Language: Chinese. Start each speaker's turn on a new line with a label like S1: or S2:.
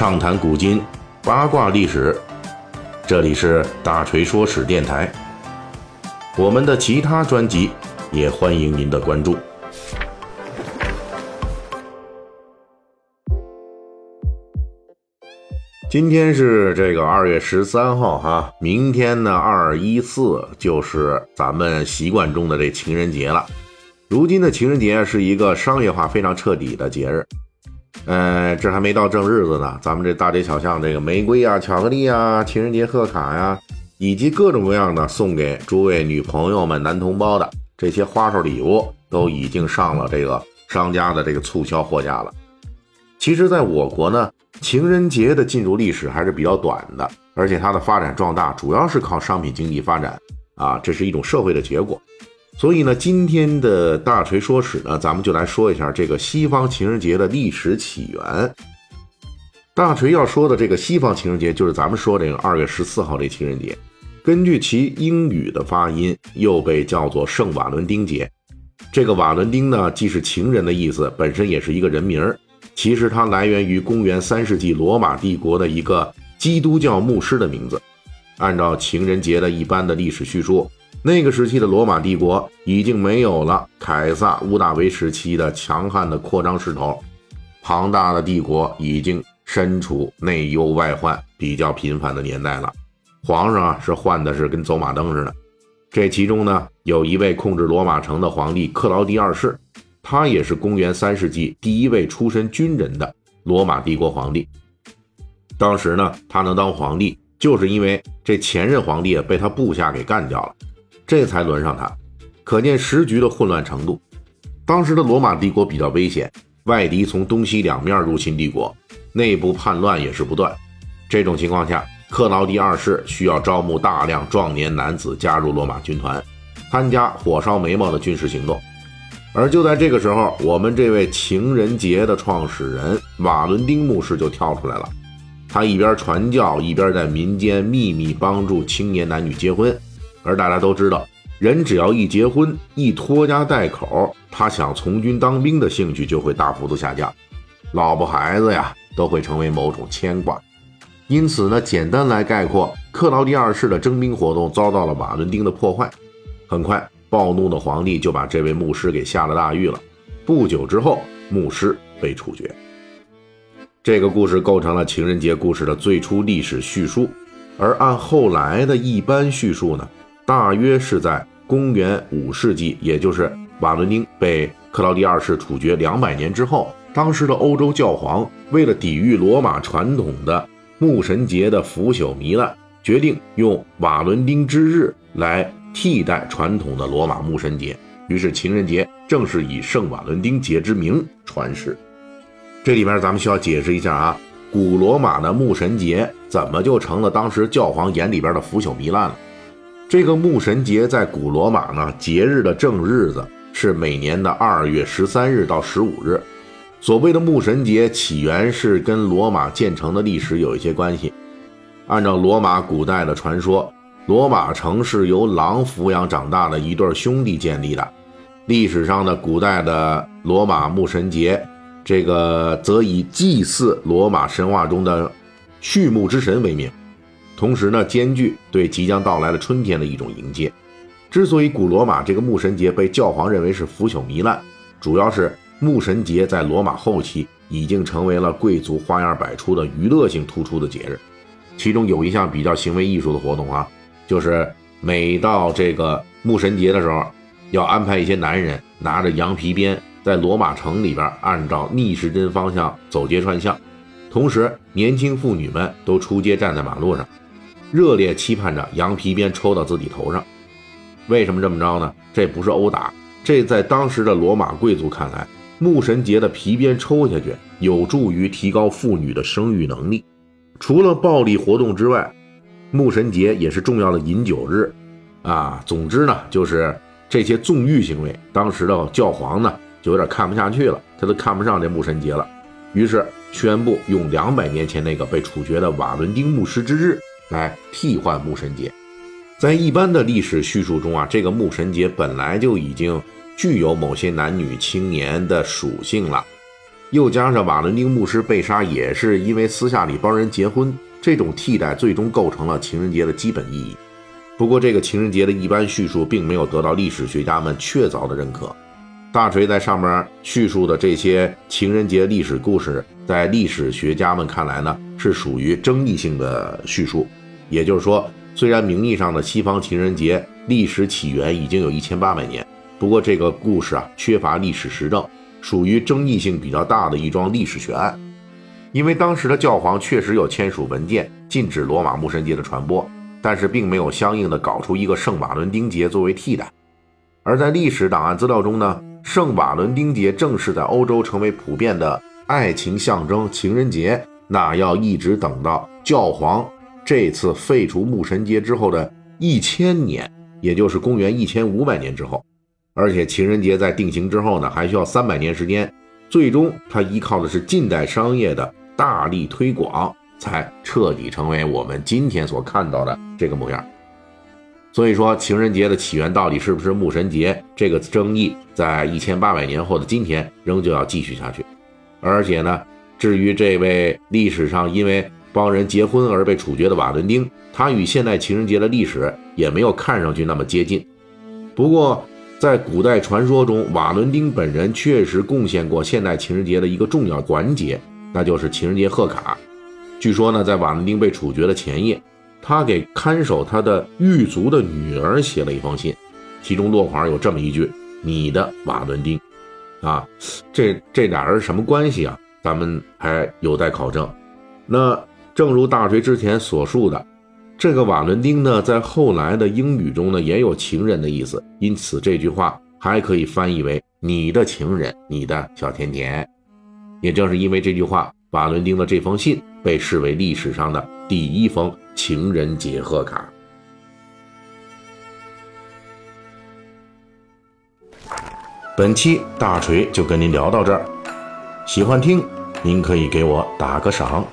S1: 畅谈古今，八卦历史。这里是大锤说史电台。我们的其他专辑也欢迎您的关注。今天是这个二月十三号哈，明天呢二一四就是咱们习惯中的这情人节了。如今的情人节是一个商业化非常彻底的节日。呃，这还没到正日子呢，咱们这大街小巷这个玫瑰啊、巧克力啊、情人节贺卡呀，以及各种各样的送给诸位女朋友们、男同胞的这些花哨礼物，都已经上了这个商家的这个促销货架了。其实，在我国呢，情人节的进入历史还是比较短的，而且它的发展壮大主要是靠商品经济发展啊，这是一种社会的结果。所以呢，今天的大锤说史呢，咱们就来说一下这个西方情人节的历史起源。大锤要说的这个西方情人节，就是咱们说这个二月十四号这情人节。根据其英语的发音，又被叫做圣瓦伦丁节。这个瓦伦丁呢，既是情人的意思，本身也是一个人名儿。其实它来源于公元三世纪罗马帝国的一个基督教牧师的名字。按照情人节的一般的历史叙述。那个时期的罗马帝国已经没有了凯撒、屋大维时期的强悍的扩张势头，庞大的帝国已经身处内忧外患比较频繁的年代了。皇上啊，是换的是跟走马灯似的。这其中呢，有一位控制罗马城的皇帝克劳迪二世，他也是公元三世纪第一位出身军人的罗马帝国皇帝。当时呢，他能当皇帝，就是因为这前任皇帝被他部下给干掉了。这才轮上他，可见时局的混乱程度。当时的罗马帝国比较危险，外敌从东西两面入侵帝国，内部叛乱也是不断。这种情况下，克劳狄二世需要招募大量壮年男子加入罗马军团，参加火烧眉毛的军事行动。而就在这个时候，我们这位情人节的创始人瓦伦丁牧师就跳出来了。他一边传教，一边在民间秘密帮助青年男女结婚。而大家都知道，人只要一结婚、一拖家带口，他想从军当兵的兴趣就会大幅度下降，老婆孩子呀都会成为某种牵挂。因此呢，简单来概括，克劳狄二世的征兵活动遭到了瓦伦丁的破坏。很快，暴怒的皇帝就把这位牧师给下了大狱了。不久之后，牧师被处决。这个故事构成了情人节故事的最初历史叙述，而按后来的一般叙述呢？大约是在公元五世纪，也就是瓦伦丁被克劳狄二世处决两百年之后，当时的欧洲教皇为了抵御罗马传统的牧神节的腐朽糜烂，决定用瓦伦丁之日来替代传统的罗马牧神节。于是情人节正是以圣瓦伦丁节之名传世。这里边咱们需要解释一下啊，古罗马的牧神节怎么就成了当时教皇眼里边的腐朽糜烂了？这个牧神节在古罗马呢，节日的正日子是每年的二月十三日到十五日。所谓的牧神节起源是跟罗马建成的历史有一些关系。按照罗马古代的传说，罗马城是由狼抚养长大的一对兄弟建立的。历史上的古代的罗马牧神节，这个则以祭祀罗马神话中的畜牧之神为名。同时呢，兼具对即将到来的春天的一种迎接。之所以古罗马这个牧神节被教皇认为是腐朽糜烂，主要是牧神节在罗马后期已经成为了贵族花样百出的娱乐性突出的节日。其中有一项比较行为艺术的活动啊，就是每到这个牧神节的时候，要安排一些男人拿着羊皮鞭在罗马城里边按照逆时针方向走街串巷，同时年轻妇女们都出街站在马路上。热烈期盼着羊皮鞭抽到自己头上，为什么这么着呢？这不是殴打，这在当时的罗马贵族看来，牧神节的皮鞭抽下去有助于提高妇女的生育能力。除了暴力活动之外，牧神节也是重要的饮酒日，啊，总之呢，就是这些纵欲行为，当时的教皇呢就有点看不下去了，他都看不上这牧神节了，于是宣布用两百年前那个被处决的瓦伦丁牧师之日。来替换牧神节，在一般的历史叙述中啊，这个牧神节本来就已经具有某些男女青年的属性了。又加上瓦伦丁牧师被杀也是因为私下里帮人结婚，这种替代最终构成了情人节的基本意义。不过，这个情人节的一般叙述并没有得到历史学家们确凿的认可。大锤在上面叙述的这些情人节历史故事，在历史学家们看来呢，是属于争议性的叙述。也就是说，虽然名义上的西方情人节历史起源已经有一千八百年，不过这个故事啊缺乏历史实证，属于争议性比较大的一桩历史悬案。因为当时的教皇确实有签署文件禁止罗马牧神节的传播。但是并没有相应的搞出一个圣瓦伦丁节作为替代，而在历史档案资料中呢，圣瓦伦丁节正是在欧洲成为普遍的爱情象征情人节，那要一直等到教皇这次废除牧神节之后的一千年，也就是公元一千五百年之后，而且情人节在定型之后呢，还需要三百年时间，最终它依靠的是近代商业的大力推广。才彻底成为我们今天所看到的这个模样。所以说，情人节的起源到底是不是牧神节，这个争议在一千八百年后的今天仍旧要继续下去。而且呢，至于这位历史上因为帮人结婚而被处决的瓦伦丁，他与现代情人节的历史也没有看上去那么接近。不过，在古代传说中，瓦伦丁本人确实贡献过现代情人节的一个重要环节，那就是情人节贺卡。据说呢，在瓦伦丁被处决的前夜，他给看守他的狱卒的女儿写了一封信，其中落款有这么一句：“你的瓦伦丁。”啊，这这俩人什么关系啊？咱们还有待考证。那正如大锤之前所述的，这个瓦伦丁呢，在后来的英语中呢，也有情人的意思，因此这句话还可以翻译为“你的情人，你的小甜甜”。也正是因为这句话。瓦伦丁的这封信被视为历史上的第一封情人节贺卡。本期大锤就跟您聊到这儿，喜欢听您可以给我打个赏。